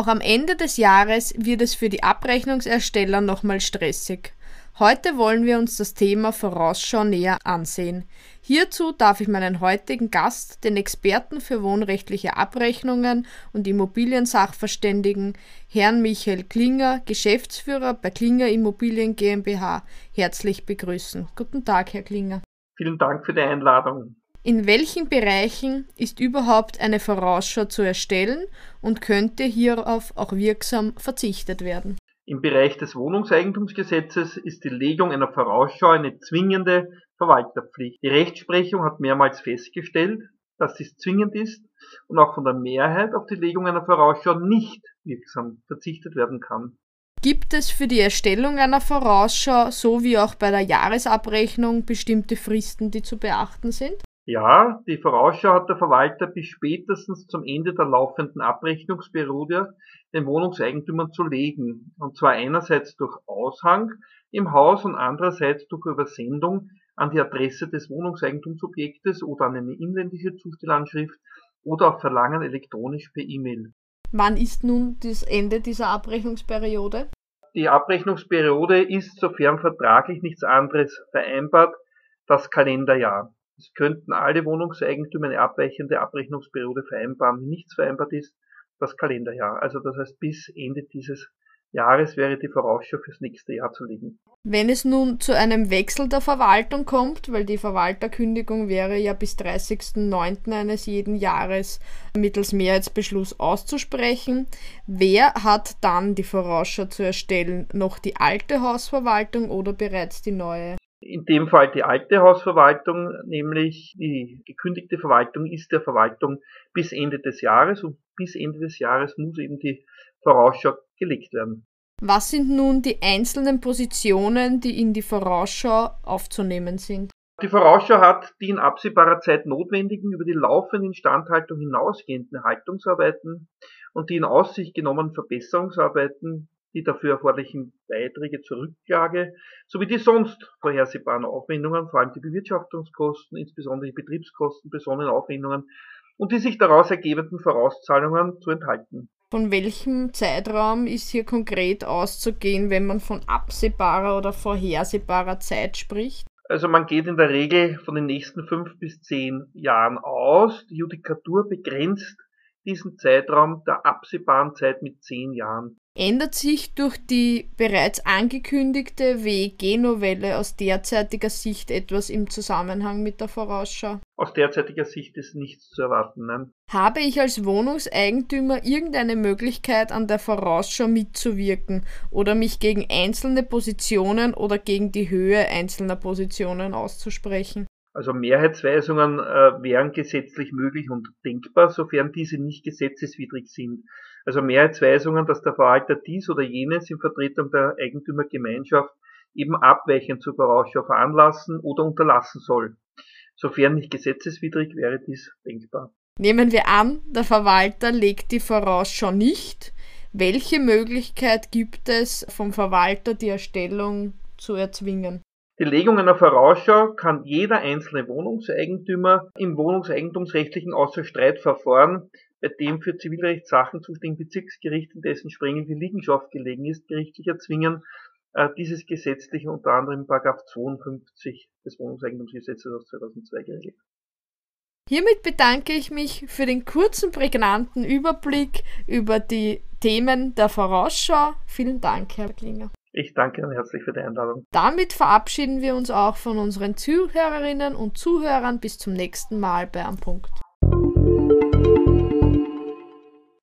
Auch am Ende des Jahres wird es für die Abrechnungsersteller nochmal stressig. Heute wollen wir uns das Thema Vorausschau näher ansehen. Hierzu darf ich meinen heutigen Gast, den Experten für wohnrechtliche Abrechnungen und Immobiliensachverständigen, Herrn Michael Klinger, Geschäftsführer bei Klinger Immobilien GmbH, herzlich begrüßen. Guten Tag, Herr Klinger. Vielen Dank für die Einladung. In welchen Bereichen ist überhaupt eine Vorausschau zu erstellen und könnte hierauf auch wirksam verzichtet werden? Im Bereich des Wohnungseigentumsgesetzes ist die Legung einer Vorausschau eine zwingende Verwalterpflicht. Die Rechtsprechung hat mehrmals festgestellt, dass dies zwingend ist und auch von der Mehrheit auf die Legung einer Vorausschau nicht wirksam verzichtet werden kann. Gibt es für die Erstellung einer Vorausschau so wie auch bei der Jahresabrechnung bestimmte Fristen, die zu beachten sind? Ja, die Vorausschau hat der Verwalter bis spätestens zum Ende der laufenden Abrechnungsperiode den Wohnungseigentümern zu legen, und zwar einerseits durch Aushang im Haus und andererseits durch Übersendung an die Adresse des Wohnungseigentumsobjektes oder an eine inländische Zustellanschrift oder auf Verlangen elektronisch per E-Mail. Wann ist nun das Ende dieser Abrechnungsperiode? Die Abrechnungsperiode ist, sofern vertraglich nichts anderes vereinbart, das Kalenderjahr. Es könnten alle Wohnungseigentümer eine abweichende Abrechnungsperiode vereinbaren. Wenn nichts vereinbart ist, das Kalenderjahr. Also das heißt, bis Ende dieses Jahres wäre die Vorausschau fürs nächste Jahr zu legen. Wenn es nun zu einem Wechsel der Verwaltung kommt, weil die Verwalterkündigung wäre ja bis 30.09. eines jeden Jahres mittels Mehrheitsbeschluss auszusprechen, wer hat dann die Vorausschau zu erstellen? Noch die alte Hausverwaltung oder bereits die neue? In dem Fall die alte Hausverwaltung, nämlich die gekündigte Verwaltung ist der Verwaltung bis Ende des Jahres und bis Ende des Jahres muss eben die Vorausschau gelegt werden. Was sind nun die einzelnen Positionen, die in die Vorausschau aufzunehmen sind? Die Vorausschau hat die in absehbarer Zeit notwendigen, über die laufende Instandhaltung hinausgehenden Haltungsarbeiten und die in Aussicht genommenen Verbesserungsarbeiten die dafür erforderlichen Beiträge zur Rücklage sowie die sonst vorhersehbaren Aufwendungen, vor allem die Bewirtschaftungskosten, insbesondere die Betriebskosten, besonderen Aufwendungen und die sich daraus ergebenden Vorauszahlungen zu enthalten. Von welchem Zeitraum ist hier konkret auszugehen, wenn man von absehbarer oder vorhersehbarer Zeit spricht? Also man geht in der Regel von den nächsten fünf bis zehn Jahren aus. Die Judikatur begrenzt diesen Zeitraum der absehbaren Zeit mit zehn Jahren. Ändert sich durch die bereits angekündigte WEG-Novelle aus derzeitiger Sicht etwas im Zusammenhang mit der Vorausschau? Aus derzeitiger Sicht ist nichts zu erwarten, nein. Habe ich als Wohnungseigentümer irgendeine Möglichkeit, an der Vorausschau mitzuwirken oder mich gegen einzelne Positionen oder gegen die Höhe einzelner Positionen auszusprechen? Also Mehrheitsweisungen äh, wären gesetzlich möglich und denkbar, sofern diese nicht gesetzeswidrig sind. Also Mehrheitsweisungen, dass der Verwalter dies oder jenes in Vertretung der Eigentümergemeinschaft eben abweichend zur Vorausschau veranlassen oder unterlassen soll. Sofern nicht gesetzeswidrig wäre dies denkbar. Nehmen wir an, der Verwalter legt die Vorausschau nicht. Welche Möglichkeit gibt es vom Verwalter, die Erstellung zu erzwingen? Die Legung einer Vorausschau kann jeder einzelne Wohnungseigentümer im wohnungseigentumsrechtlichen Außerstreitverfahren, bei dem für Zivilrechtssachen zuständigen Bezirksgericht, in dessen Sprengen die Liegenschaft gelegen ist, gerichtlich erzwingen. Äh, dieses gesetzlich unter anderem Paragraph 52 des Wohnungseigentumsgesetzes aus 2002 geregelt. Hiermit bedanke ich mich für den kurzen, prägnanten Überblick über die Themen der Vorausschau. Vielen Dank, Herr Klinger. Ich danke Ihnen herzlich für die Einladung. Damit verabschieden wir uns auch von unseren Zuhörerinnen und Zuhörern. Bis zum nächsten Mal bei Am Punkt.